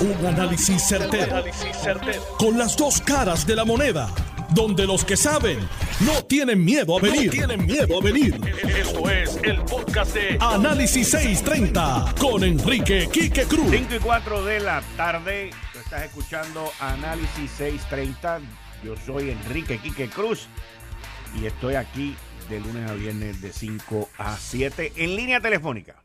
Un análisis certero, Con las dos caras de la moneda. Donde los que saben no tienen miedo a venir. tienen miedo a venir. Esto es el podcast de Análisis 630 con Enrique Quique Cruz. 5 y 4 de la tarde. estás escuchando Análisis 630. Yo soy Enrique Quique Cruz y estoy aquí de lunes a viernes de 5 a 7 en línea telefónica.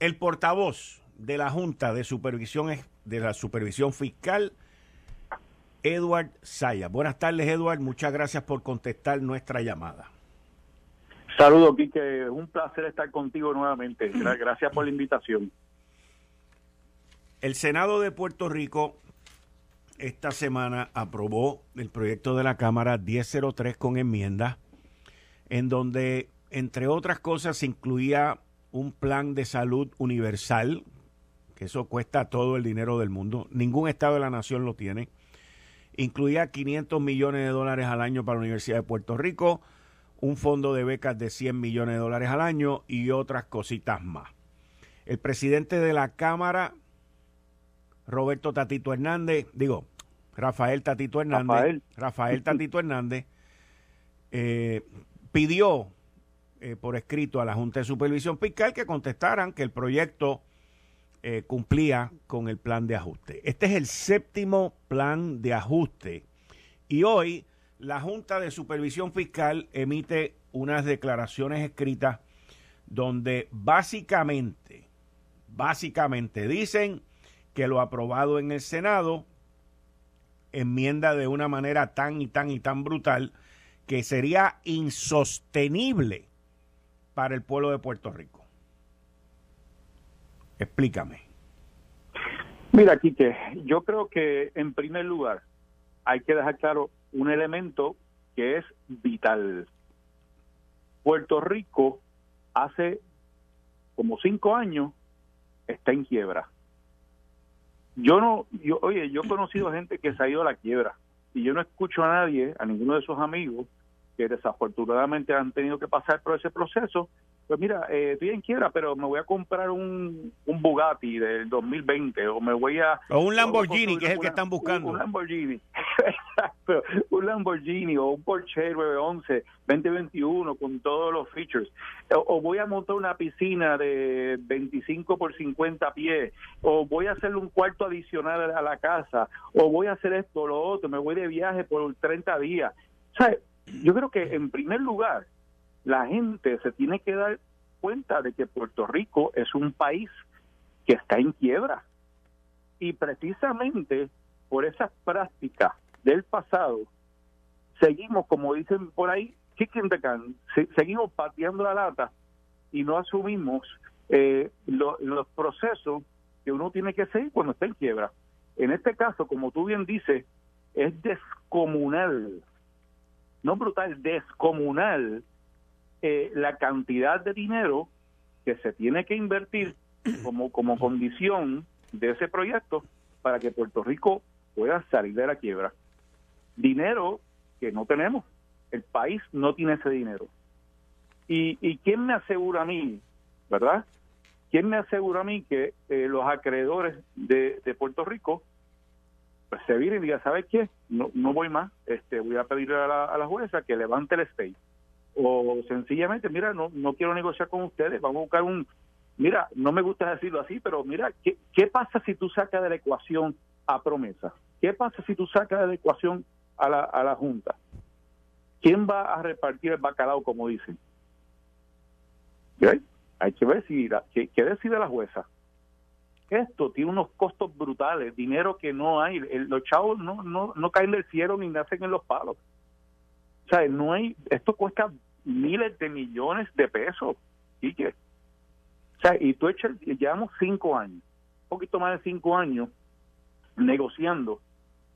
El portavoz de la Junta de Supervisión de la Supervisión Fiscal, Edward Saya. Buenas tardes, Edward. Muchas gracias por contestar nuestra llamada. Saludos, Quique. Un placer estar contigo nuevamente. Gracias por la invitación. El Senado de Puerto Rico esta semana aprobó el proyecto de la Cámara 1003 con enmienda, en donde, entre otras cosas, se incluía un plan de salud universal que eso cuesta todo el dinero del mundo. Ningún estado de la nación lo tiene. Incluía 500 millones de dólares al año para la Universidad de Puerto Rico, un fondo de becas de 100 millones de dólares al año y otras cositas más. El presidente de la Cámara, Roberto Tatito Hernández, digo, Rafael Tatito Hernández, Rafael, Tatito Hernández, eh, pidió eh, por escrito a la Junta de Supervisión Fiscal que contestaran que el proyecto eh, cumplía con el plan de ajuste. Este es el séptimo plan de ajuste y hoy la Junta de Supervisión Fiscal emite unas declaraciones escritas donde básicamente, básicamente dicen que lo aprobado en el Senado enmienda de una manera tan y tan y tan brutal que sería insostenible para el pueblo de Puerto Rico. Explícame. Mira, Quique, yo creo que en primer lugar hay que dejar claro un elemento que es vital. Puerto Rico hace como cinco años está en quiebra. Yo no, yo, oye, yo he conocido gente que se ha ido a la quiebra y yo no escucho a nadie, a ninguno de esos amigos que desafortunadamente han tenido que pasar por ese proceso, pues mira, eh, estoy en quiebra, pero me voy a comprar un, un Bugatti del 2020 o me voy a... O un Lamborghini, que es el que están buscando. Un, Lamborghini, exacto, un Lamborghini o un Porsche 911 2021 con todos los features. O, voy a montar una piscina de 25 por 50 pies, o voy a hacerle un cuarto adicional a la casa, o voy a hacer esto o lo otro, me voy de viaje por 30 días. O sea, yo creo que en primer lugar la gente se tiene que dar cuenta de que Puerto Rico es un país que está en quiebra. Y precisamente por esas prácticas del pasado, seguimos, como dicen por ahí, seguimos pateando la lata y no asumimos eh, los procesos que uno tiene que seguir cuando está en quiebra. En este caso, como tú bien dices, es descomunal, no brutal, descomunal eh, la cantidad de dinero que se tiene que invertir como, como condición de ese proyecto para que Puerto Rico pueda salir de la quiebra. Dinero que no tenemos. El país no tiene ese dinero. ¿Y, y quién me asegura a mí, verdad? ¿Quién me asegura a mí que eh, los acreedores de, de Puerto Rico pues, se vienen y digan, ¿sabes qué? No, no voy más, este voy a pedirle a la, a la jueza que levante el state o sencillamente, mira, no, no quiero negociar con ustedes, vamos a buscar un, mira, no me gusta decirlo así, pero mira, ¿qué, qué pasa si tú sacas de la ecuación a promesa? ¿Qué pasa si tú sacas de la ecuación a la, a la Junta? ¿Quién va a repartir el bacalao, como dicen? Hay que ver si ¿qué, decide la jueza. Esto tiene unos costos brutales, dinero que no hay. los chavos no, no, no caen del cielo ni nacen en los palos. O sea, no hay, esto cuesta miles de millones de pesos, Quique. O sea, y tú echas, llevamos cinco años, un poquito más de cinco años, negociando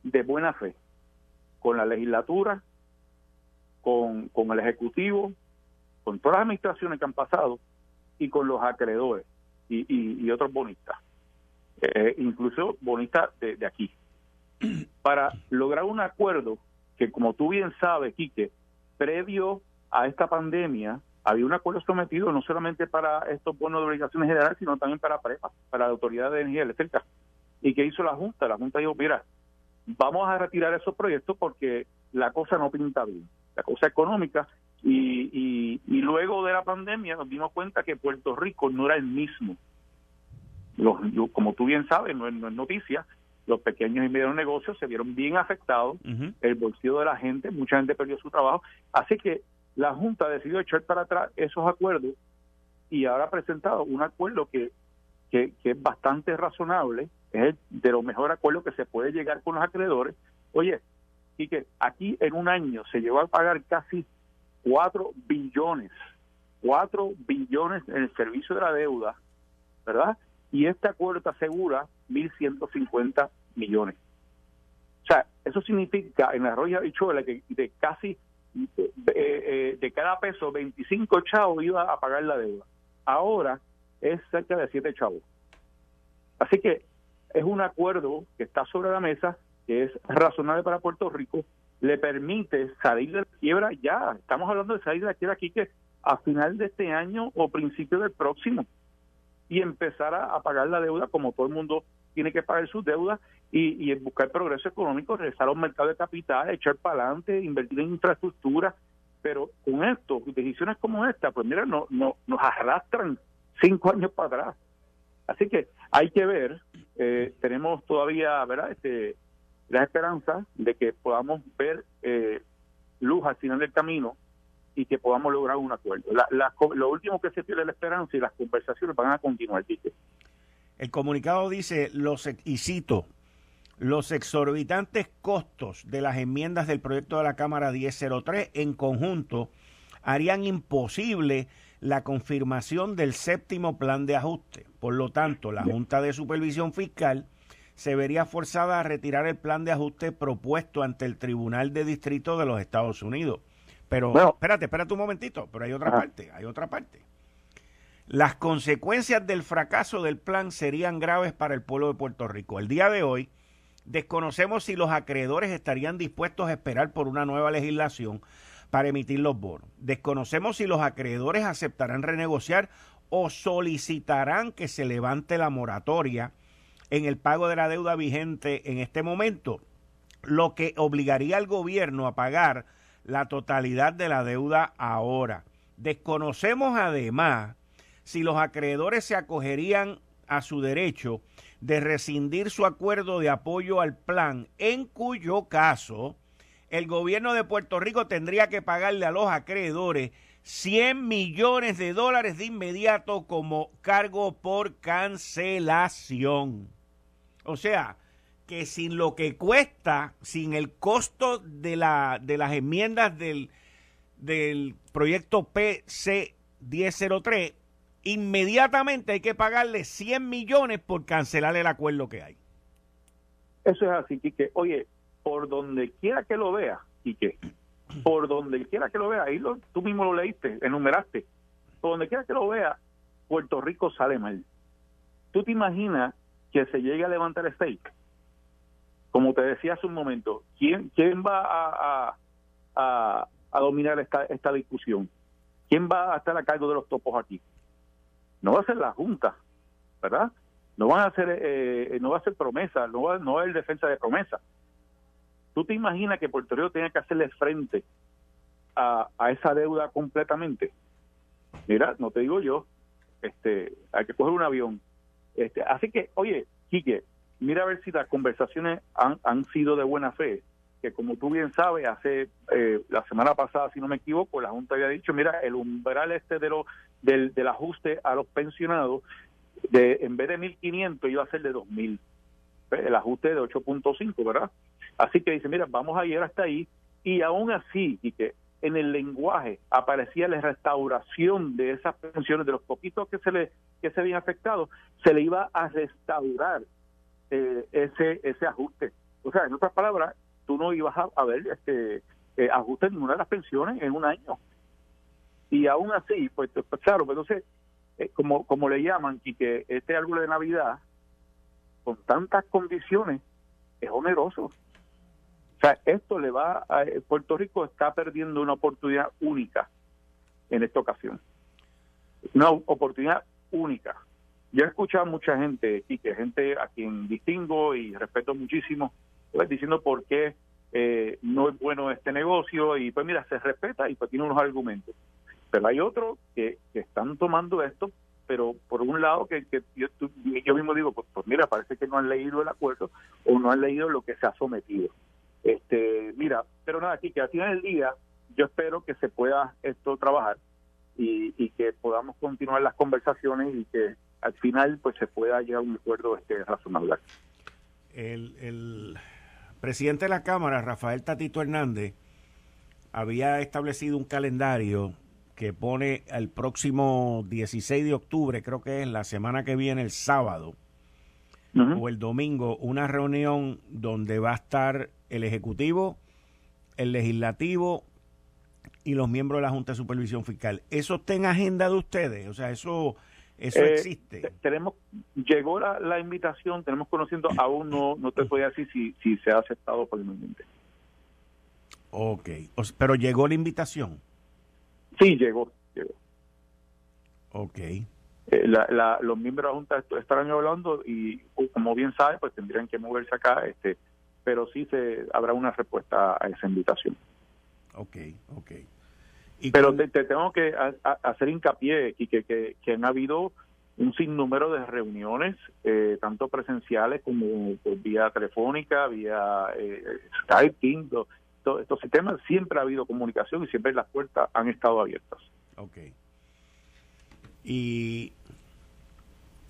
de buena fe con la legislatura, con, con el Ejecutivo, con todas las administraciones que han pasado y con los acreedores y, y, otros bonistas, eh, incluso bonistas de, de aquí, para lograr un acuerdo que, como tú bien sabes, Quique, previo a esta pandemia había un acuerdo sometido no solamente para estos bonos de obligaciones generales, sino también para PREPA, para la Autoridad de Energía Eléctrica. ¿Y qué hizo la Junta? La Junta dijo, mira, vamos a retirar esos proyectos porque la cosa no pinta bien, la cosa económica. Y, y, luego de la pandemia nos dimos cuenta que Puerto Rico no era el mismo. Los, como tú bien sabes, no es, noticia, los pequeños y medios negocios se vieron bien afectados, el bolsillo de la gente, mucha gente perdió su trabajo. Así que la Junta decidió echar para atrás esos acuerdos y ahora ha presentado un acuerdo que, que, es bastante razonable, es de los mejores acuerdos que se puede llegar con los acreedores. Oye, y que aquí en un año se llegó a pagar casi 4 billones, 4 billones en el servicio de la deuda, ¿verdad? Y este acuerdo asegura 1.150 millones. O sea, eso significa en la Roya Bichuela que de casi eh, de cada peso 25 chavos iba a pagar la deuda. Ahora es cerca de 7 chavos. Así que es un acuerdo que está sobre la mesa, que es razonable para Puerto Rico, le permite salir de la quiebra ya. Estamos hablando de salir de la quiebra aquí que a final de este año o principio del próximo y empezar a, pagar la deuda como todo el mundo tiene que pagar sus deudas y, y buscar progreso económico, regresar a un mercado de capital, echar para adelante, invertir en infraestructura. Pero con esto, decisiones como esta, pues mira, no, no, nos arrastran cinco años para atrás. Así que hay que ver, eh, tenemos todavía, ¿verdad? Este, la esperanza de que podamos ver eh, luz al final del camino y que podamos lograr un acuerdo. lo último que se pierde es la esperanza y las conversaciones van a continuar. Dice. El comunicado dice, los, y cito, los exorbitantes costos de las enmiendas del proyecto de la Cámara 1003 en conjunto harían imposible la confirmación del séptimo plan de ajuste. Por lo tanto, la Junta de Supervisión Fiscal se vería forzada a retirar el plan de ajuste propuesto ante el Tribunal de Distrito de los Estados Unidos. Pero, espérate, espérate un momentito, pero hay otra parte, hay otra parte. Las consecuencias del fracaso del plan serían graves para el pueblo de Puerto Rico. El día de hoy desconocemos si los acreedores estarían dispuestos a esperar por una nueva legislación para emitir los bonos. Desconocemos si los acreedores aceptarán renegociar o solicitarán que se levante la moratoria en el pago de la deuda vigente en este momento, lo que obligaría al gobierno a pagar la totalidad de la deuda ahora. Desconocemos además si los acreedores se acogerían a su derecho de rescindir su acuerdo de apoyo al plan, en cuyo caso el gobierno de Puerto Rico tendría que pagarle a los acreedores 100 millones de dólares de inmediato como cargo por cancelación. O sea, que sin lo que cuesta, sin el costo de, la, de las enmiendas del, del proyecto PC 1003, inmediatamente hay que pagarle 100 millones por cancelar el acuerdo que hay. Eso es así, Quique. Oye, por donde quiera que lo vea, Quique, por donde quiera que lo vea, ahí lo, tú mismo lo leíste, enumeraste, por donde quiera que lo vea, Puerto Rico sale mal. ¿Tú te imaginas que se llegue a levantar el fake? Como te decía hace un momento, ¿quién, quién va a, a, a dominar esta, esta discusión? ¿Quién va a estar a cargo de los topos aquí? No va a ser la Junta, ¿verdad? No van a hacer, eh, no va a ser promesa, no va, no a haber defensa de promesa. ¿Tú te imaginas que Puerto Rico tenga que hacerle frente a, a esa deuda completamente? Mira, no te digo yo, este, hay que coger un avión. Este, así que, oye, Quique, mira a ver si las conversaciones han, han sido de buena fe, que como tú bien sabes, hace eh, la semana pasada, si no me equivoco, la Junta había dicho, mira, el umbral este de lo, del, ajuste a los pensionados, de en vez de 1.500 iba a ser de 2.000, el ajuste de 8.5, ¿verdad? Así que dice, mira, vamos a ir hasta ahí, y aún así, y que en el lenguaje aparecía la restauración de esas pensiones, de los poquitos que se le que se habían afectado, se le iba a restaurar eh, ese ese ajuste. O sea, en otras palabras, tú no ibas a, ver este eh, ajuste en ninguna de las pensiones en un año. Y aún así, pues, pues, claro, pues entonces, eh, como, como le llaman, y que este árbol de Navidad, con tantas condiciones, es oneroso. O sea, esto le va a... Eh, Puerto Rico está perdiendo una oportunidad única en esta ocasión. Una oportunidad única. yo he escuchado a mucha gente, que gente a quien distingo y respeto muchísimo, diciendo por qué eh, no es bueno este negocio y pues mira, se respeta y pues tiene unos argumentos. Pero hay otros que, están tomando esto, pero por un lado que, yo, yo, mismo digo, pues, pues, mira, parece que no han leído el acuerdo o no han leído lo que se ha sometido. Este, mira, pero nada, aquí que al final del día yo espero que se pueda esto trabajar y, y que podamos continuar las conversaciones y que al final pues se pueda llegar a un acuerdo este razonable. El, el presidente de la Cámara, Rafael Tatito Hernández, había establecido un calendario que pone el próximo 16 de octubre, creo que es la semana que viene, el sábado o el domingo, una reunión donde va a estar el Ejecutivo, el Legislativo y los miembros de la Junta de Supervisión Fiscal. ¿Eso está en agenda de ustedes? O sea, eso eso eh, existe. Tenemos, llegó la, invitación, tenemos conociendo, aún no, no te podía decir si, si se ha aceptado formalmente. Ok, pero llegó la invitación. Sí, llegó, llegó. Ok. Eh, la, los miembros de la Junta estarán hablando y, como bien sabe, pues tendrían que moverse acá, este, pero sí se habrá una respuesta a esa invitación. Ok, ok. Pero te, tengo que hacer hincapié y que, que, han habido un sinnúmero de reuniones, eh, tanto presenciales como vía telefónica, vía eh, Skype, todos estos sistemas, siempre ha habido comunicación y siempre las puertas han estado abiertas. Ok. Y,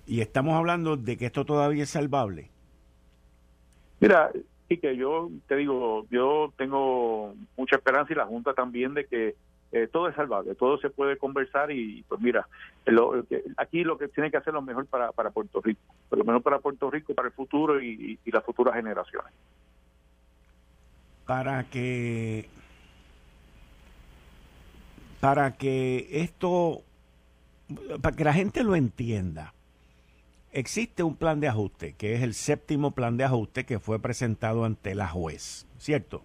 y estamos hablando de que esto todavía es salvable. Mira, y que yo te digo, yo tengo mucha esperanza y la Junta también de que eh, todo es salvable, todo se puede conversar y pues mira, aquí lo que tiene que hacer lo mejor para, para Puerto Rico, lo mejor para Puerto Rico, para el futuro y, las futuras generaciones. Para que para que esto para que la gente lo entienda existe un plan de ajuste que es el séptimo plan de ajuste que fue presentado ante la juez cierto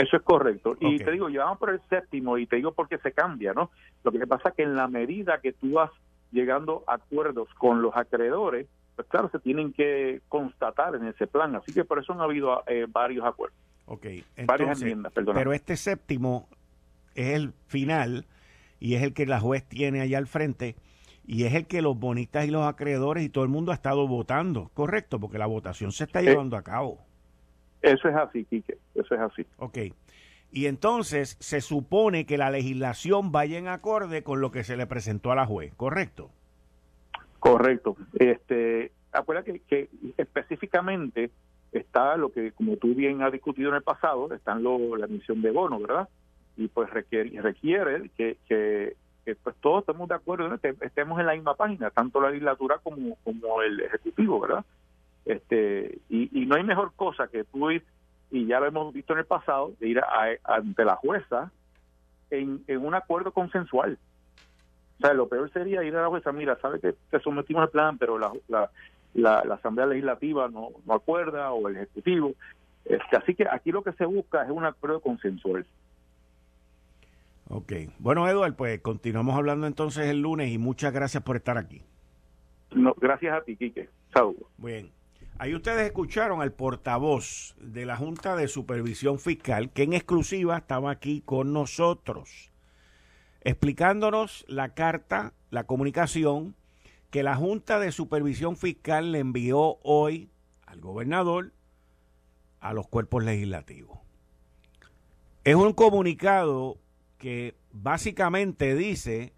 eso es correcto. Y te digo, llevamos por el séptimo y te digo porque se cambia, ¿no? Lo que pasa es que en la medida que tú vas llegando a acuerdos con los acreedores, pues claro, se tienen que constatar en ese plan. Así que por eso han habido eh, varios acuerdos. Ok, varias enmiendas, perdón. Pero este séptimo es el final y es el que la juez tiene allá al frente y es el que los bonistas y los acreedores y todo el mundo ha estado votando, correcto, porque la votación se está eh, llevando a cabo. Eso es así, Quique, eso es así. Ok. Y entonces se supone que la legislación vaya en acorde con lo que se le presentó a la juez, ¿correcto? Correcto. Este, acuérdate que, específicamente está lo que, como tú bien has discutido en el pasado, están lo, la emisión de bonos, ¿verdad? Y pues requiere, requiere que, que, pues todos estemos de acuerdo, estemos en la misma página, tanto la legislatura como, como el Ejecutivo, ¿verdad? Este y, no hay mejor cosa que tú ir, y ya lo hemos visto en el pasado, de ir ante la jueza en, un acuerdo consensual. O sea, lo peor sería ir a la jueza, mira, sabe que te sometimos al plan, pero la, la, la, Asamblea Legislativa no, no acuerda o el Ejecutivo. Este, así que aquí lo que se busca es un acuerdo consensual. Ok. Bueno, Eduardo, pues continuamos hablando entonces el lunes y muchas gracias por estar aquí. No, gracias a ti, Quique. Saludos. Bien. Ahí ustedes escucharon al portavoz de la Junta de Supervisión Fiscal, que en exclusiva estaba aquí con nosotros, explicándonos la carta, la comunicación que la Junta de Supervisión Fiscal le envió hoy al gobernador, a los cuerpos legislativos. Es un comunicado que básicamente dice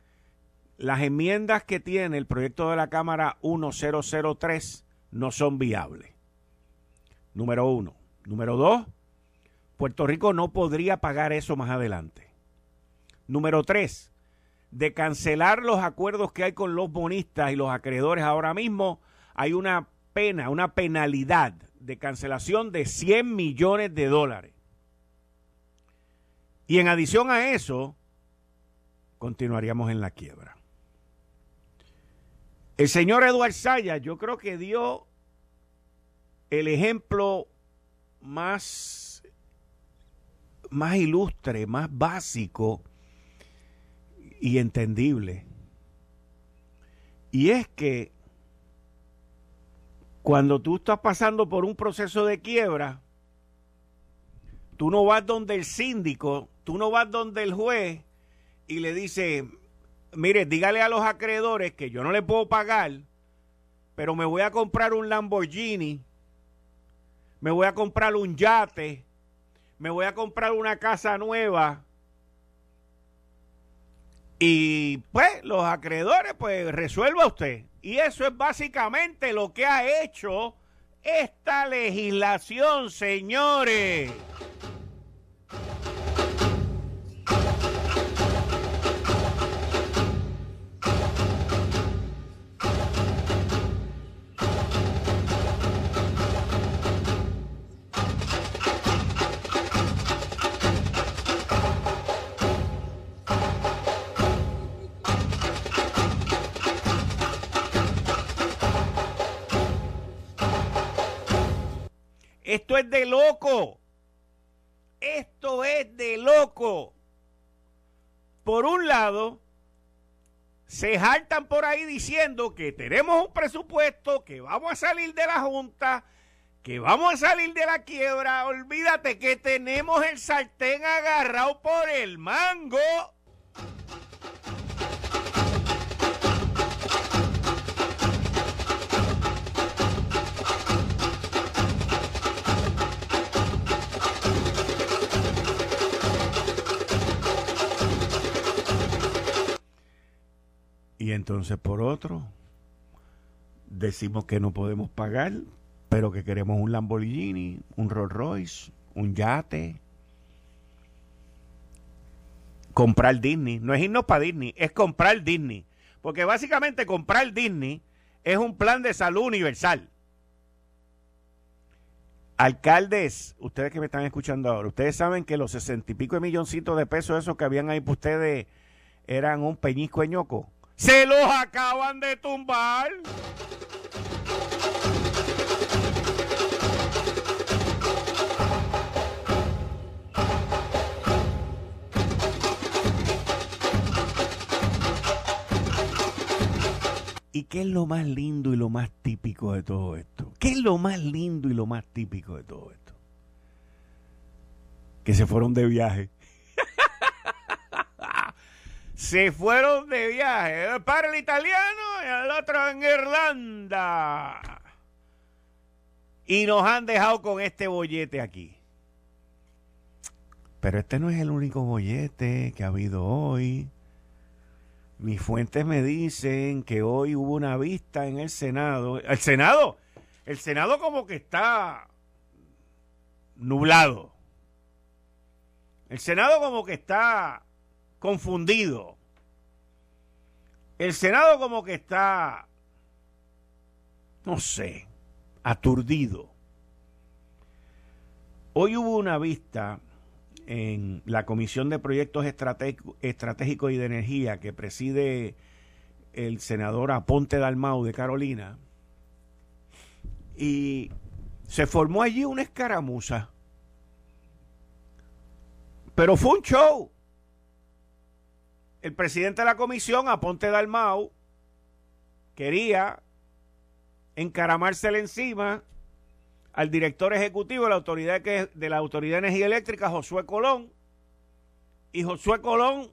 las enmiendas que tiene el proyecto de la Cámara 1003 no son viables. Número uno. Número dos, Puerto Rico no podría pagar eso más adelante. Número tres, de cancelar los acuerdos que hay con los bonistas y los acreedores ahora mismo, hay una pena, una penalidad de cancelación de 100 millones de dólares. Y en adición a eso, continuaríamos en la quiebra. El señor Eduard Saya, yo creo que dio el ejemplo más, más ilustre, más básico y entendible. Y es que cuando tú estás pasando por un proceso de quiebra, tú no vas donde el síndico, tú no vas donde el juez y le dice, mire, dígale a los acreedores que yo no le puedo pagar, pero me voy a comprar un Lamborghini, me voy a comprar un yate, me voy a comprar una casa nueva. Y pues los acreedores, pues resuelva usted. Y eso es básicamente lo que ha hecho esta legislación, señores. De loco. Esto es de loco. Por un lado, se jaltan por ahí diciendo que tenemos un presupuesto, que vamos a salir de la Junta, que vamos a salir de la quiebra. Olvídate que tenemos el sartén agarrado por el mango. Y entonces por otro, decimos que no podemos pagar, pero que queremos un Lamborghini, un Rolls Royce, un yate. Comprar Disney. No es irnos para Disney, es comprar Disney. Porque básicamente comprar Disney es un plan de salud universal. Alcaldes, ustedes que me están escuchando ahora, ustedes saben que los sesenta y pico de milloncitos de pesos esos que habían ahí para ustedes eran un peñisco ñoco. Se los acaban de tumbar. ¿Y qué es lo más lindo y lo más típico de todo esto? ¿Qué es lo más lindo y lo más típico de todo esto? Que se fueron de viaje se fueron de viaje. Para el italiano y el otro en Irlanda. Y nos han dejado con este bollete aquí. Pero este no es el único bollete que ha habido hoy. Mis fuentes me dicen que hoy hubo una vista en el Senado. El Senado, el Senado como que está nublado. El Senado como que está confundido. El Senado como que está, no sé, aturdido. Hoy hubo una vista en la Comisión de Proyectos Estratégicos y de Energía que preside el senador Aponte Dalmau de Carolina y se formó allí una escaramuza. Pero fue un show el presidente de la comisión, Aponte Dalmau, quería encaramársele encima al director ejecutivo de la autoridad de la Autoridad de Energía Eléctrica, Josué Colón, y Josué Colón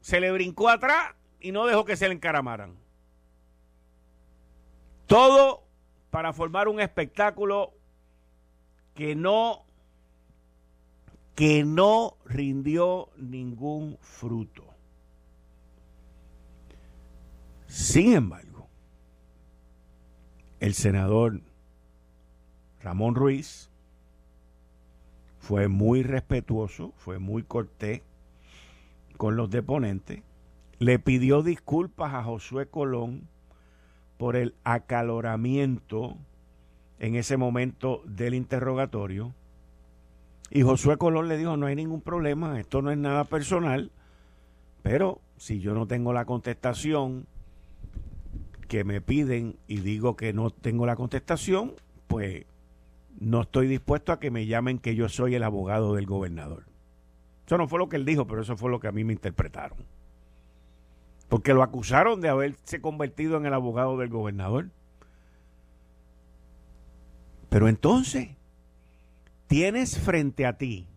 se le brincó atrás y no dejó que se le encaramaran. Todo para formar un espectáculo que no que no rindió ningún fruto. Sin embargo, el senador Ramón Ruiz fue muy respetuoso, fue muy cortés con los deponentes, le pidió disculpas a Josué Colón por el acaloramiento en ese momento del interrogatorio y Josué Colón le dijo, no hay ningún problema, esto no es nada personal, pero si yo no tengo la contestación que me piden y digo que no tengo la contestación, pues no estoy dispuesto a que me llamen que yo soy el abogado del gobernador. Eso no fue lo que él dijo, pero eso fue lo que a mí me interpretaron. porque lo acusaron de haberse convertido en el abogado del gobernador. Pero entonces, tienes frente a ti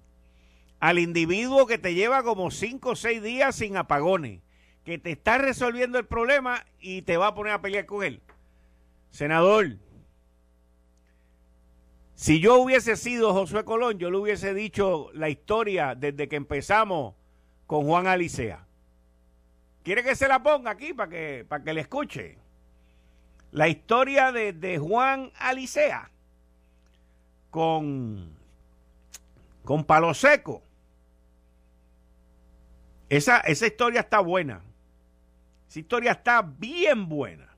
al individuo que te lleva como cinco o seis días sin apagones, que te está resolviendo el problema y te va a poner a pelear con él. Senador, si yo hubiese sido Josué Colón, yo le hubiese dicho la historia desde que empezamos con Juan Alicea. ¿Quiere que se la ponga aquí para que, para que le escuche? La historia de, de Juan Alicea con, con Palo Seco. Esa, esa historia está buena. Esa historia está bien buena.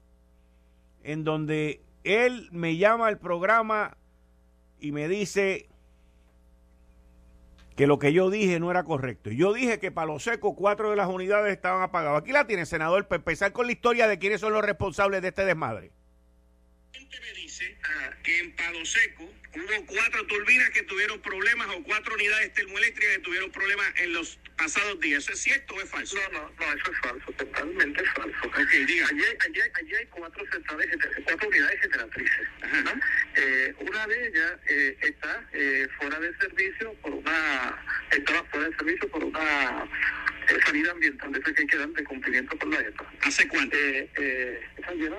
En donde él me llama al programa y me dice que lo que yo dije no era correcto. Yo dije que para los secos cuatro de las unidades estaban apagadas. Aquí la tiene, senador, para empezar con la historia de quiénes son los responsables de este desmadre. me dice ah, que en Palo Seco hubo cuatro turbinas que tuvieron problemas o cuatro unidades termoeléctricas que tuvieron problemas en los pasados días. ¿Eso es cierto o es falso? No, no, no, eso es falso, totalmente falso. Ok, diga. Allí, allí, allí hay cuatro, centrales, cuatro unidades generatrices. ¿no? Eh, una de ellas eh, está eh, fuera de servicio por una, estaba fuera de servicio por una salida ambiental de que hay que dar de cumplimiento con la ETA. ¿Hace cuánto? Eh, eh,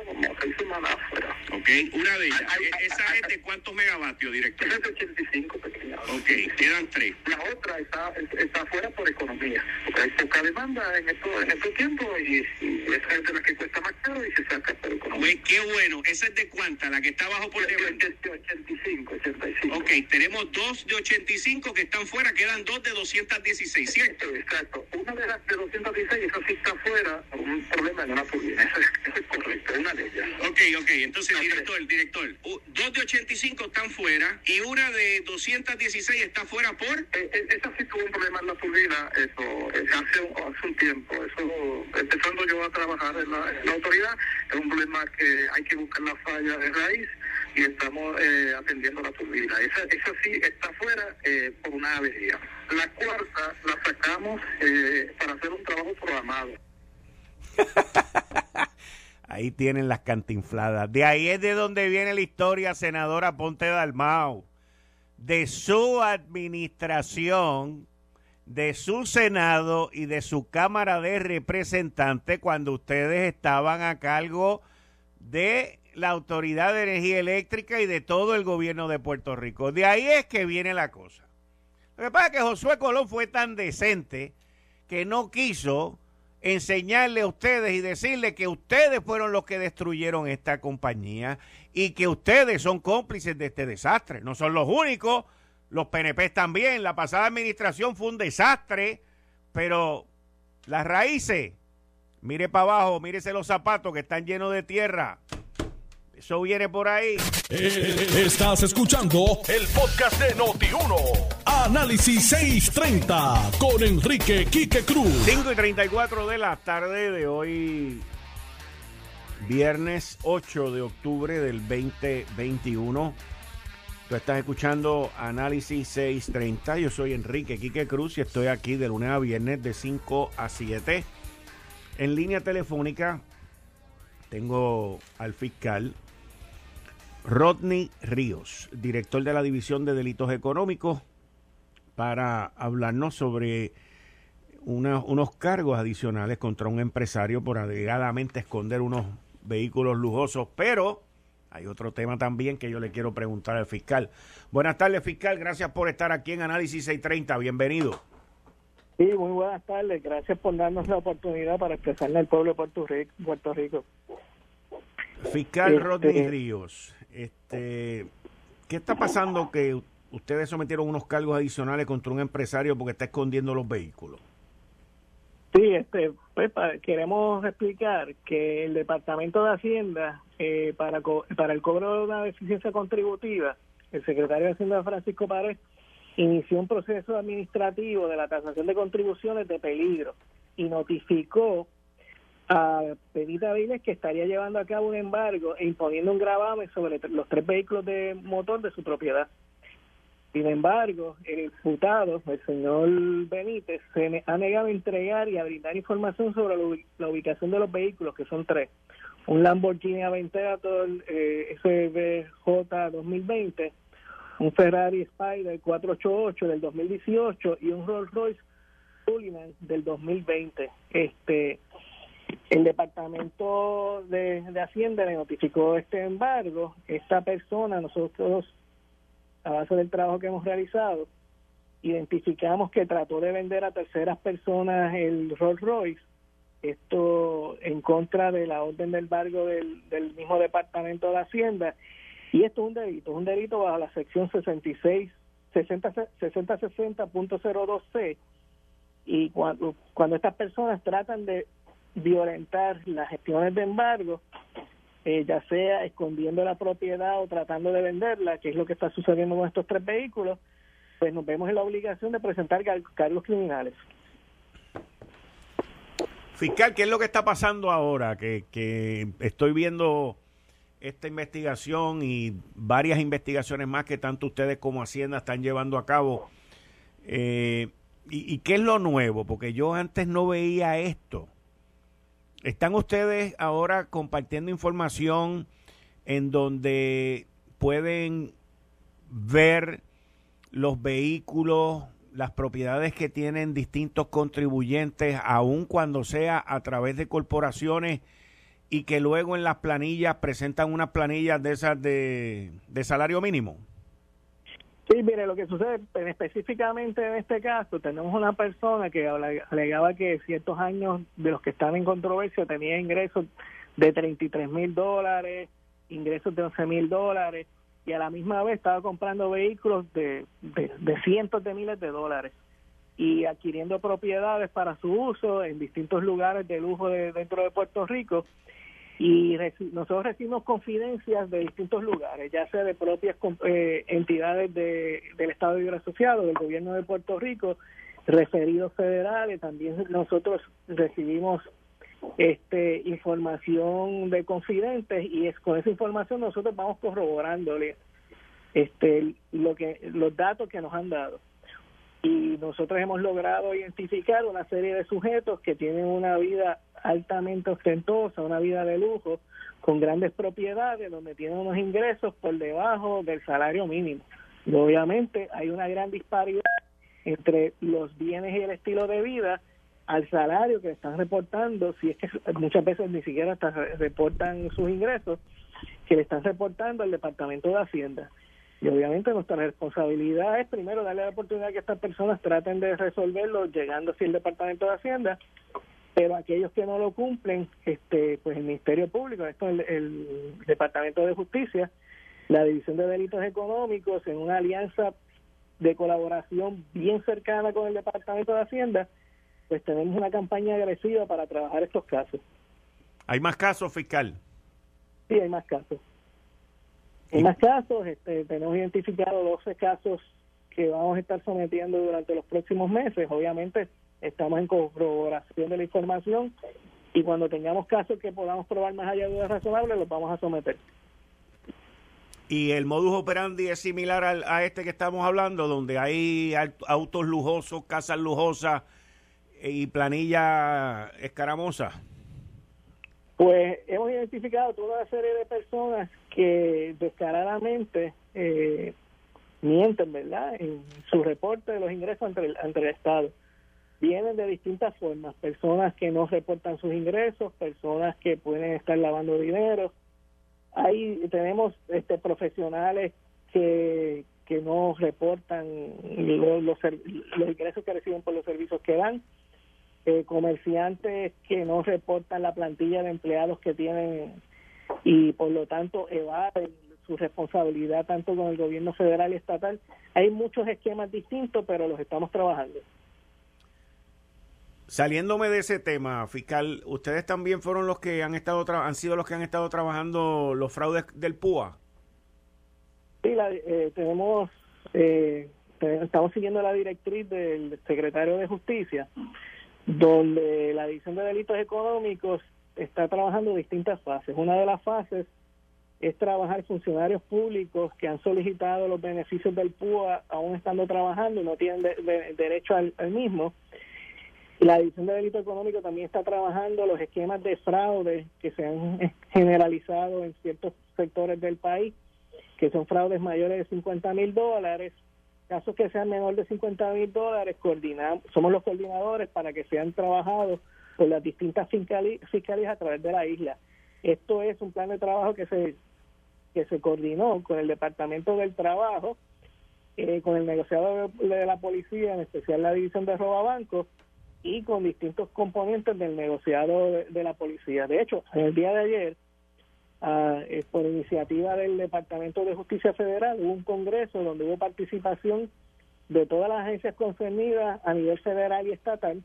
como seis semanas afuera. Ok, una de ellas. ¿Esa es de cuántos megavatios, director? Es de 85 pequeñas. Ok, quedan tres. La otra está, está afuera por economía, porque hay poca demanda en estos en estos tiempos y, y esa es de la que cuesta más caro y se saca por economía. Pues qué bueno. ¿Esa es de cuánta? ¿La que está abajo por demanda? De 85, 85. Ok, tenemos dos de 85 que están fuera, quedan dos de 216, ¿cierto? Exacto. Una de de 216, esa sí está fuera un problema en una turbina. Eso es, eso es correcto, es una de ellas. Ok, ok. Entonces, director, director, dos de 85 están fuera y una de 216 está fuera por... Eh, eh, esa sí tuvo un problema en la turbina, eso, eh, hace, un, hace un tiempo. Eso, empezando yo a trabajar en la, en la autoridad, es un problema que hay que buscar la falla de raíz y estamos eh, atendiendo la turbina. Esa, esa sí está fuera eh, por una avería. La cuarta la sacamos eh, para hacer un trabajo programado. ahí tienen las cantinfladas. De ahí es de donde viene la historia, senadora Ponte Dalmau. De su administración, de su Senado y de su Cámara de Representantes cuando ustedes estaban a cargo de la Autoridad de Energía Eléctrica y de todo el gobierno de Puerto Rico. De ahí es que viene la cosa. Lo que pasa es que Josué Colón fue tan decente que no quiso enseñarle a ustedes y decirle que ustedes fueron los que destruyeron esta compañía y que ustedes son cómplices de este desastre. No son los únicos, los PNP también. La pasada administración fue un desastre, pero las raíces, mire para abajo, mírese los zapatos que están llenos de tierra. Eso viene por ahí. Eh, estás escuchando el podcast de Noti1. Análisis 630 con Enrique Quique Cruz. 5 y 34 de la tarde de hoy, viernes 8 de octubre del 2021. Tú estás escuchando Análisis 630. Yo soy Enrique Quique Cruz y estoy aquí de lunes a viernes de 5 a 7. En línea telefónica tengo al fiscal Rodney Ríos, director de la División de Delitos Económicos, para hablarnos sobre unos cargos adicionales contra un empresario por alegadamente esconder unos vehículos lujosos, pero hay otro tema también que yo le quiero preguntar al fiscal. Buenas tardes, fiscal, gracias por estar aquí en Análisis 630, bienvenido. Sí, muy buenas tardes, gracias por darnos la oportunidad para expresarle al pueblo de Puerto Rico. Puerto Rico. Fiscal este, Rodney Ríos, este, ¿qué está pasando que ustedes sometieron unos cargos adicionales contra un empresario porque está escondiendo los vehículos? Sí, este, pues, queremos explicar que el Departamento de Hacienda, eh, para, para el cobro de una deficiencia contributiva, el secretario de Hacienda Francisco Párez inició un proceso administrativo de la tasación de contribuciones de peligro y notificó a Pedita Viles que estaría llevando a cabo un embargo e imponiendo un gravamen sobre los tres vehículos de motor de su propiedad. Sin embargo, el imputado, el señor Benítez, se ha negado a entregar y a brindar información sobre la ubicación de los vehículos, que son tres. Un Lamborghini Aventador eh, SBJ 2020, un Ferrari Spider 488 del 2018 y un Rolls Royce Cullinan del 2020. Este, el Departamento de, de Hacienda le notificó este embargo. Esta persona, nosotros a base del trabajo que hemos realizado, identificamos que trató de vender a terceras personas el Rolls Royce, esto en contra de la orden del embargo del, mismo Departamento de Hacienda, y esto es un delito, es un delito bajo la sección 66 60 6060.02c y cuando, cuando estas personas tratan de violentar las gestiones de embargo, eh, ya sea escondiendo la propiedad o tratando de venderla, que es lo que está sucediendo con estos tres vehículos, pues nos vemos en la obligación de presentar cargos criminales. Fiscal, ¿qué es lo que está pasando ahora? Que, que estoy viendo esta investigación y varias investigaciones más que tanto ustedes como Hacienda están llevando a cabo. Eh, y, ¿Y qué es lo nuevo? Porque yo antes no veía esto. ¿Están ustedes ahora compartiendo información en donde pueden ver los vehículos, las propiedades que tienen distintos contribuyentes, aun cuando sea a través de corporaciones y que luego en las planillas presentan unas planillas de esas de, de salario mínimo? Sí, mire, lo que sucede específicamente en este caso, tenemos una persona que alegaba que ciertos años de los que están en controversia tenía ingresos de 33 mil dólares, ingresos de 11 mil dólares, y a la misma vez estaba comprando vehículos de, de, cientos de miles de dólares y adquiriendo propiedades para su uso en distintos lugares de lujo dentro de Puerto Rico y nosotros recibimos confidencias de distintos lugares, ya sea de propias eh, entidades de, del Estado Libre Asociado, del gobierno de Puerto Rico, referidos federales, también nosotros recibimos este información de confidentes y es, con esa información nosotros vamos corroborándole este lo que los datos que nos han dado. Y nosotros hemos logrado identificar una serie de sujetos que tienen una vida altamente ostentosa, una vida de lujo, con grandes propiedades, donde tienen unos ingresos por debajo del salario mínimo. Y obviamente hay una gran disparidad entre los bienes y el estilo de vida al salario que están reportando, si es que muchas veces ni siquiera hasta reportan sus ingresos, que le están reportando al Departamento de Hacienda. Y obviamente nuestra responsabilidad es primero darle la oportunidad que estas personas traten de resolverlo llegando así al Departamento de Hacienda pero aquellos que no lo cumplen, este, pues el Ministerio Público, esto el, el Departamento de Justicia, la División de Delitos Económicos, en una alianza de colaboración bien cercana con el Departamento de Hacienda, pues tenemos una campaña agresiva para trabajar estos casos. ¿Hay más casos, fiscal? Sí, hay más casos. Hay más casos, este, tenemos identificado 12 casos que vamos a estar sometiendo durante los próximos meses. Obviamente, estamos en corroboración de la información y cuando tengamos casos que podamos probar más allá de dudas razonables, los vamos a someter. Y el modus operandi es similar al, a este que estamos hablando, donde hay autos lujosos, casas lujosas eh, y planilla escaramosa. Pues hemos identificado toda una serie de personas que descaradamente eh, mienten, ¿verdad?, en su reporte de los ingresos ante el, ante el Estado vienen de distintas formas, personas que no reportan sus ingresos, personas que pueden estar lavando dinero. Ahí tenemos este profesionales que, que no reportan los, los, ingresos que reciben por los servicios que dan, eh, comerciantes que no reportan la plantilla de empleados que tienen y por lo tanto evaden su responsabilidad tanto con el gobierno federal y estatal. Hay muchos esquemas distintos, pero los estamos trabajando. Saliéndome de ese tema, fiscal, ustedes también fueron los que han estado han sido los que han estado trabajando los fraudes del PUA. Sí, eh, tenemos eh, estamos siguiendo la directriz del secretario de Justicia, donde la División de Delitos Económicos está trabajando distintas fases. Una de las fases es trabajar funcionarios públicos que han solicitado los beneficios del PUA aún estando trabajando y no tienen derecho al, mismo. La División de Delito Económico también está trabajando los esquemas de fraude que se han generalizado en ciertos sectores del país, que son fraudes mayores de 50 mil dólares. Casos que sean menor de 50 mil dólares, coordinamos, somos los coordinadores para que sean trabajados por las distintas fiscalías a través de la isla. Esto es un plan de trabajo que se que se coordinó con el Departamento del Trabajo, eh, con el negociador de la policía, en especial la división de robabancos, y con distintos componentes del negociado de, la policía. De hecho, en el día de ayer, ah, eh, por iniciativa del Departamento de Justicia Federal, hubo un congreso donde hubo participación de todas las agencias concernidas a nivel federal y estatal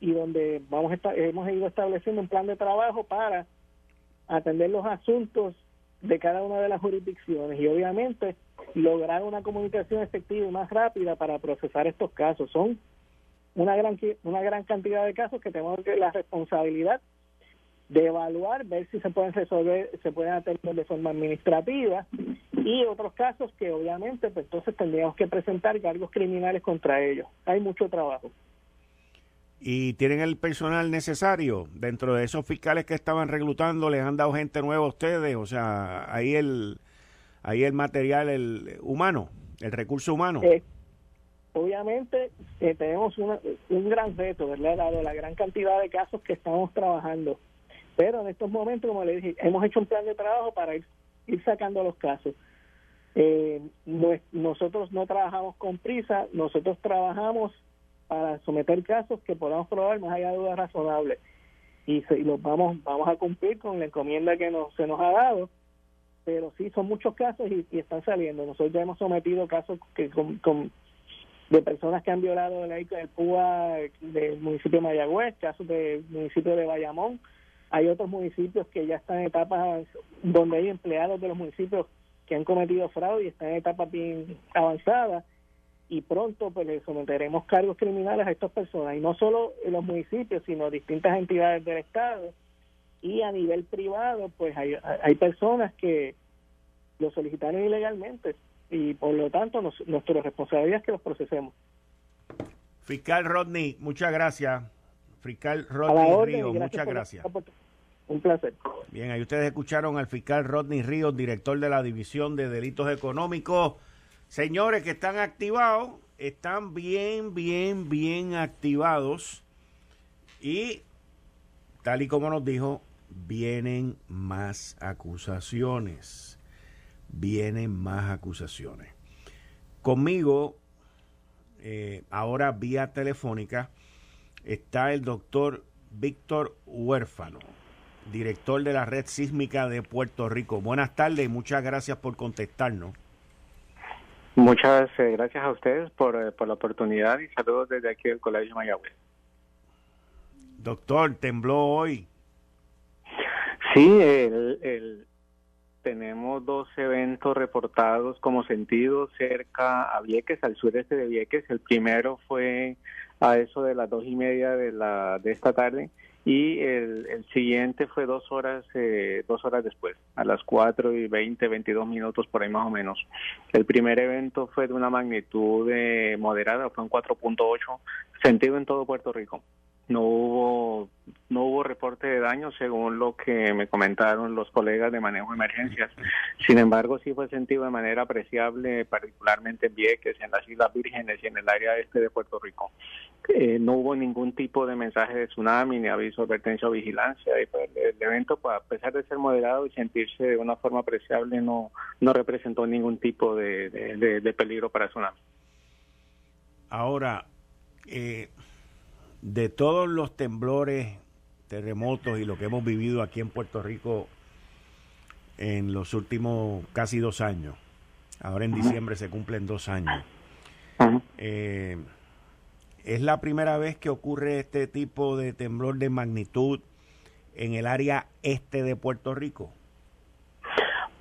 y donde vamos hemos ido estableciendo un plan de trabajo para atender los asuntos de cada una de las jurisdicciones y obviamente lograr una comunicación efectiva y más rápida para procesar estos casos. Son una gran una gran cantidad de casos que tenemos la responsabilidad de evaluar, ver si se pueden resolver, se pueden atender de forma administrativa y otros casos que obviamente pues entonces tendríamos que presentar cargos criminales contra ellos. Hay mucho trabajo y tienen el personal necesario. Dentro de esos fiscales que estaban reclutando, les han dado gente nueva a ustedes. O sea, ahí el, ahí el material el humano, el recurso humano. Eh, obviamente eh, tenemos un gran reto, ¿verdad? Dado la gran cantidad de casos que estamos trabajando. Pero en estos momentos, como le dije, hemos hecho un plan de trabajo para ir, ir sacando los casos. Eh, nosotros no trabajamos con prisa, nosotros trabajamos para someter casos que podamos probar más allá de dudas razonables y, los vamos vamos a cumplir con la encomienda que nos, se nos ha dado pero sí son muchos casos y, están saliendo nosotros ya hemos sometido casos que con, de personas que han violado la ley del PUA del municipio de Mayagüez casos del municipio de Bayamón. Hay otros municipios que ya están en etapas donde hay empleados de los municipios que han cometido fraude y están en etapas bien avanzadas. Y pronto pues le someteremos cargos criminales a estas personas. Y no solo en los municipios sino distintas entidades del estado. Y a nivel privado pues hay, hay personas que lo solicitaron ilegalmente y por lo tanto nuestra responsabilidad es que los procesemos fiscal Rodney muchas gracias fiscal Rodney Ríos muchas gracias un placer. Bien, ahí ustedes escucharon al fiscal Rodney Ríos, director de la División de Delitos Económicos. Señores que están activados, están bien, bien, bien activados. Y tal y como nos dijo, vienen más acusaciones. Vienen más acusaciones. Conmigo, eh, ahora vía telefónica, está el doctor Víctor Huérfano, director de la Red Sísmica de Puerto Rico. Buenas tardes y muchas gracias por contestarnos. Muchas eh, gracias a ustedes por, eh, por, la oportunidad y saludos desde aquí del Colegio Mayagüez. Doctor, tembló hoy. Sí, el, tenemos dos eventos reportados como sentido cerca a Vieques, al sureste de Vieques. El primero fue a eso de las dos y media de, la, de esta tarde y el, siguiente fue dos horas eh, dos horas después a las cuatro y veinte veintidós minutos por ahí más o menos el primer evento fue de una magnitud eh, moderada fue un 4.8 sentido en todo Puerto Rico no hubo no hubo reporte de daño según lo que me comentaron los colegas de manejo de emergencias. Sin embargo, sí fue sentido de manera apreciable, particularmente en Vieques, en las Islas Vírgenes y en el área este de Puerto Rico. Eh, no hubo ningún tipo de mensaje de tsunami, ni aviso, advertencia o vigilancia. Y pues, el, evento, pues, a pesar de ser moderado y sentirse de una forma apreciable, no, no representó ningún tipo de, de peligro para tsunami. Ahora, eh, de todos los temblores, terremotos y lo que hemos vivido aquí en Puerto Rico en los últimos casi dos años, ahora en diciembre se cumplen dos años, eh, ¿es la primera vez que ocurre este tipo de temblor de magnitud en el área este de Puerto Rico?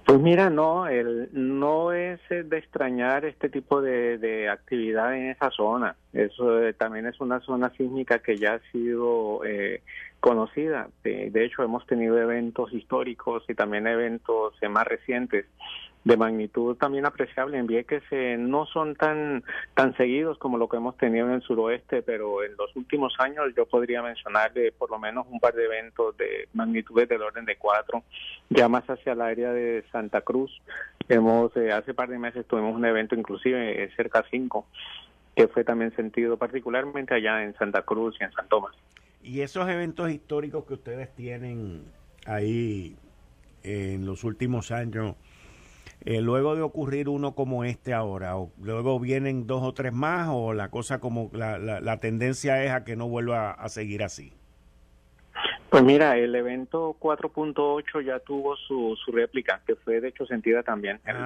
Pues mira, no, el, no es de extrañar este tipo de, actividad en esa zona. Eso eh, también es una zona sísmica que ya ha sido eh, conocida. De, de, hecho, hemos tenido eventos históricos y también eventos más recientes de magnitud también apreciable en Vieques eh, no son tan tan seguidos como lo que hemos tenido en el suroeste, pero en los últimos años yo podría mencionar por lo menos un par de eventos de magnitudes del orden de cuatro, ya más hacia el área de Santa Cruz. Hemos eh, hace par de meses tuvimos un evento inclusive eh, cerca de cinco que fue también sentido particularmente allá en Santa Cruz y en San Tomás. Y esos eventos históricos que ustedes tienen ahí en los últimos años, eh, luego de ocurrir uno como este ahora, o luego vienen dos o tres más, o la cosa como la, la, tendencia es a que no vuelva a, seguir así. Pues mira, el evento 4.8 ya tuvo su, su réplica, que fue de hecho sentida también. El el,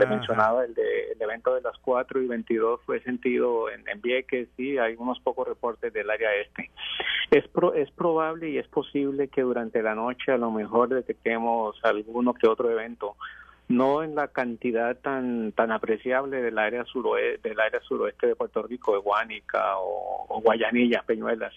de, el evento de las 4 y 22 fue sentido en, en Vieques y hay unos pocos reportes del área este. Es, pro, es probable y es posible que durante la noche a lo mejor detectemos alguno que otro evento no en la cantidad tan tan apreciable del área suroeste, del área suroeste de Puerto Rico, de Guánica o, Guayanilla, Peñuelas.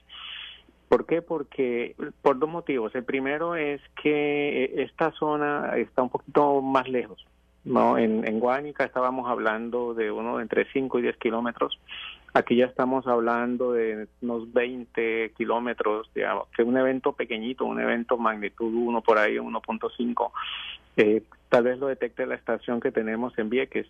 ¿Por qué? Porque por dos motivos. El primero es que esta zona está un poquito más lejos. No, en, en Guánica estábamos hablando de uno entre 5 y 10 kilómetros. Aquí ya estamos hablando de unos 20 kilómetros, digamos, que un evento pequeñito, un evento magnitud 1 por ahí, 1.5, eh, tal vez lo detecte la estación que tenemos en Vieques,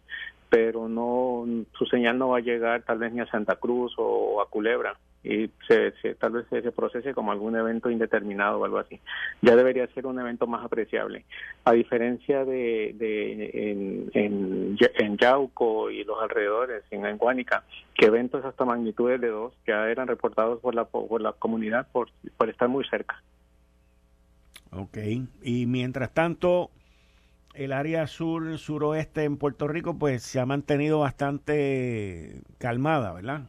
pero no su señal no va a llegar tal vez ni a Santa Cruz o a Culebra y se, tal vez se, procese como algún evento indeterminado o algo así. Ya debería ser un evento más apreciable. A diferencia de, de en, en, Yauco y los alrededores, en Guánica, que eventos hasta magnitudes de dos ya eran reportados por la, por la comunidad por, por estar muy cerca. Ok, y mientras tanto, el área sur, suroeste en Puerto Rico, pues se ha mantenido bastante calmada, ¿verdad?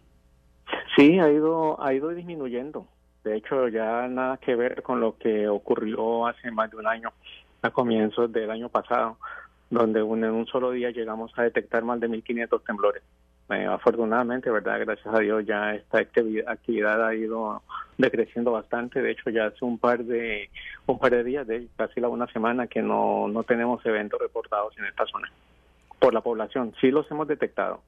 Sí, ha ido, ha ido disminuyendo. De hecho, ya nada que ver con lo que ocurrió hace más de un año, a comienzos del año pasado, donde en un solo día llegamos a detectar más de 1.500 temblores. Eh, afortunadamente, verdad, gracias a Dios ya esta actividad ha ido decreciendo bastante. De hecho, ya hace un par de un par de días, de casi la una semana, que no no tenemos eventos reportados en esta zona por la población. Sí los hemos detectado.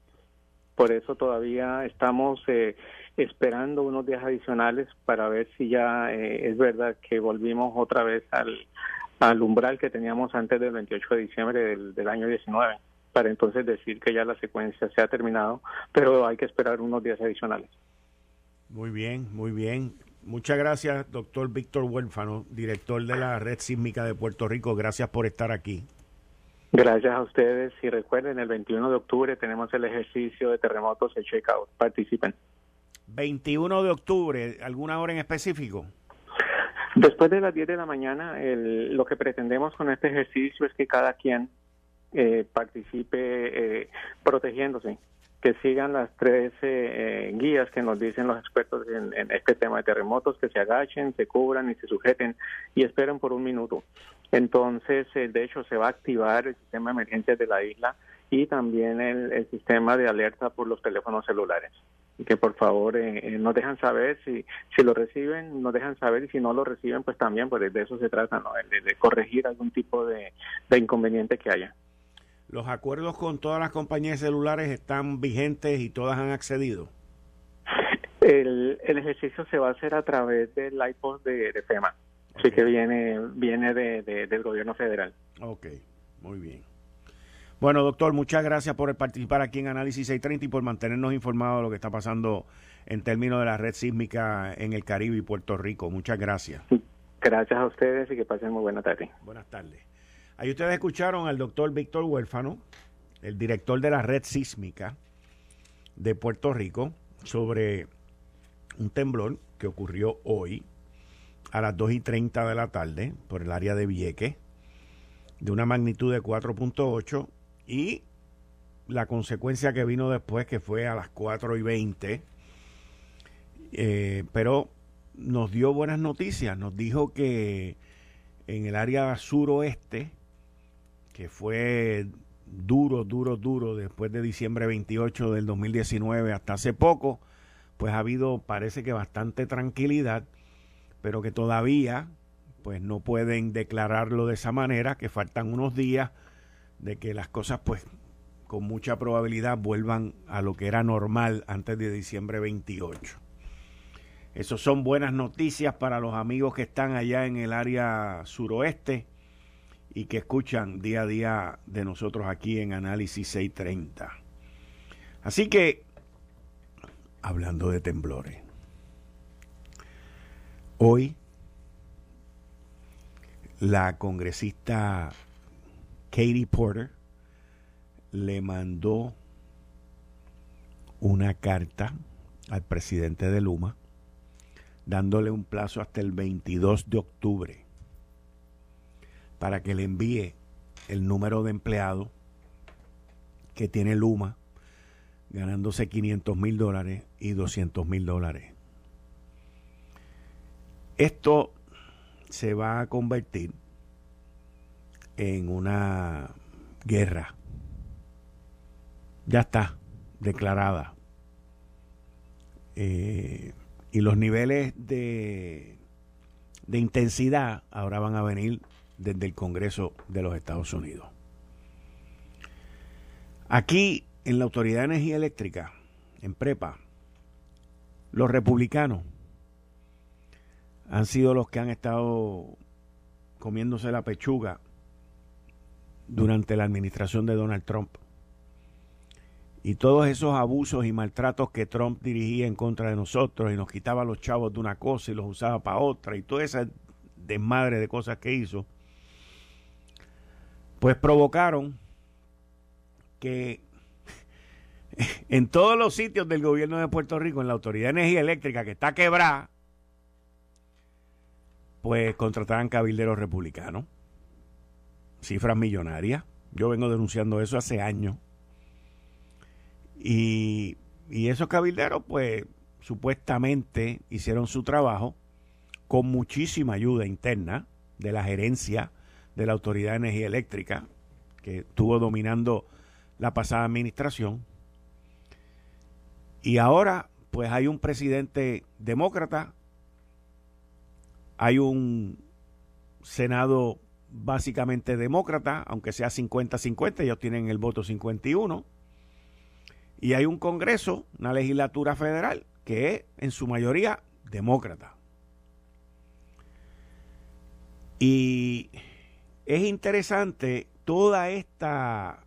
Por eso todavía estamos eh, esperando unos días adicionales para ver si ya eh, es verdad que volvimos otra vez al, al umbral que teníamos antes del 28 de diciembre del, del año 19 para entonces decir que ya la secuencia se ha terminado, pero hay que esperar unos días adicionales. Muy bien, muy bien. Muchas gracias, doctor Víctor Huérfano, director de la Red Sísmica de Puerto Rico. Gracias por estar aquí. Gracias a ustedes y recuerden, el 21 de octubre tenemos el ejercicio de terremotos, el checkout. Participen. 21 de octubre, ¿alguna hora en específico? Después de las 10 de la mañana, lo que pretendemos con este ejercicio es que cada quien eh, participe eh, protegiéndose, que sigan las tres eh, guías que nos dicen los expertos en, este tema de terremotos, que se agachen, se cubran y se sujeten y esperen por un minuto. Entonces, de hecho, se va a activar el sistema de emergencias de la isla y también el, sistema de alerta por los teléfonos celulares. Que por favor nos dejan saber si, si lo reciben, nos dejan saber y si no lo reciben, pues también, pues de eso se trata, ¿no? de, corregir algún tipo de inconveniente que haya. ¿Los acuerdos con todas las compañías celulares están vigentes y todas han accedido? El, ejercicio se va a hacer a través del iPod de, FEMA, así que viene, viene de, del gobierno federal. Ok, muy bien. Bueno, doctor, muchas gracias por participar aquí en Análisis 630 y por mantenernos informados de lo que está pasando en términos de la red sísmica en el Caribe y Puerto Rico. Muchas gracias. Gracias a ustedes y que pasen muy buena tarde. Buenas tardes. Ahí ustedes escucharon al doctor Víctor Huérfano, el director de la red sísmica de Puerto Rico, sobre un temblor que ocurrió hoy a las 2 y 30 de la tarde por el área de Vieques, de una magnitud de 4.8 y la consecuencia que vino después, que fue a las 4 y 20. Eh, pero nos dio buenas noticias, nos dijo que en el área suroeste que fue duro, duro, duro después de diciembre 28 del 2019 hasta hace poco, pues ha habido, parece que bastante tranquilidad, pero que todavía, pues no pueden declararlo de esa manera, que faltan unos días de que las cosas, pues con mucha probabilidad vuelvan a lo que era normal antes de diciembre 28. Esas son buenas noticias para los amigos que están allá en el área suroeste y que escuchan día a día de nosotros aquí en Análisis 630. Así que, hablando de temblores, hoy la congresista Katie Porter le mandó una carta al presidente de Luma dándole un plazo hasta el 22 de octubre para que le envíe el número de empleados que tiene Luma ganándose 500 mil dólares y 200 mil dólares. Esto se va a convertir en una guerra. Ya está declarada. Eh, y los niveles de, de intensidad ahora van a venir desde el Congreso de los Estados Unidos. Aquí, en la Autoridad de Energía Eléctrica, en Prepa, los republicanos han sido los que han estado comiéndose la pechuga durante la administración de Donald Trump. Y todos esos abusos y maltratos que Trump dirigía en contra de nosotros y nos quitaba los chavos de una cosa y los usaba para otra y toda esa desmadre de cosas que hizo, pues provocaron que en todos los sitios del gobierno de Puerto Rico, en la Autoridad de Energía Eléctrica, que está quebrada, pues contrataran cabilderos republicanos. Cifras millonarias. Yo vengo denunciando eso hace años. Y, y esos cabilderos, pues, supuestamente hicieron su trabajo con muchísima ayuda interna de la gerencia de la Autoridad de Energía Eléctrica, que estuvo dominando la pasada administración. Y ahora, pues hay un presidente demócrata, hay un Senado básicamente demócrata, aunque sea 50-50, ellos tienen el voto 51, y hay un Congreso, una legislatura federal, que es en su mayoría demócrata. Y es interesante toda esta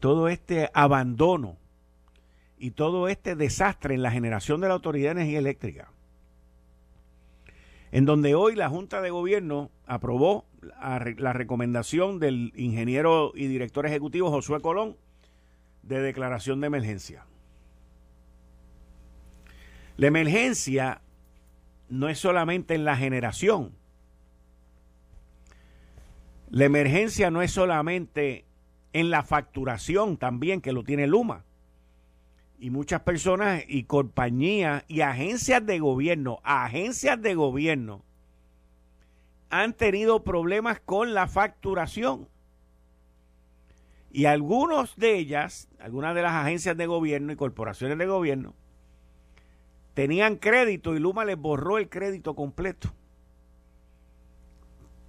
todo este abandono y todo este desastre en la generación de la Autoridad de Energía Eléctrica, en donde hoy la Junta de Gobierno aprobó la recomendación del ingeniero y director ejecutivo Josué Colón de declaración de emergencia. La emergencia no es solamente en la generación, la emergencia no es solamente en la facturación también que lo tiene Luma. Y muchas personas y compañías y agencias de gobierno, agencias de gobierno, han tenido problemas con la facturación. Y algunos de ellas, algunas de las agencias de gobierno y corporaciones de gobierno, tenían crédito y Luma les borró el crédito completo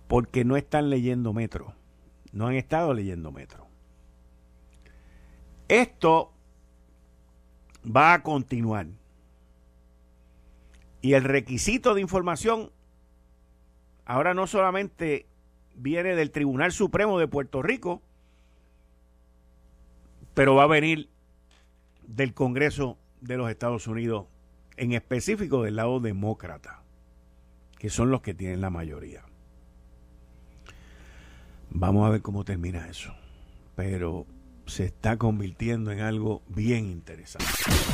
porque no están leyendo Metro. No han estado leyendo Metro. Esto va a continuar. Y el requisito de información ahora no solamente viene del Tribunal Supremo de Puerto Rico, pero va a venir del Congreso de los Estados Unidos, en específico del lado demócrata, que son los que tienen la mayoría. Vamos a ver cómo termina eso. Pero se está convirtiendo en algo bien interesante.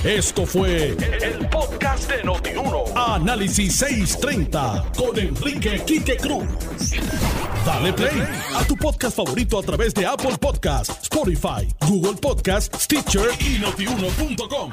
Esto fue el, podcast de Notiuno. Análisis 630 con Enrique Quique Cruz. Dale play a tu podcast favorito a través de Apple Podcasts, Spotify, Google Podcasts, Stitcher y notiuno.com.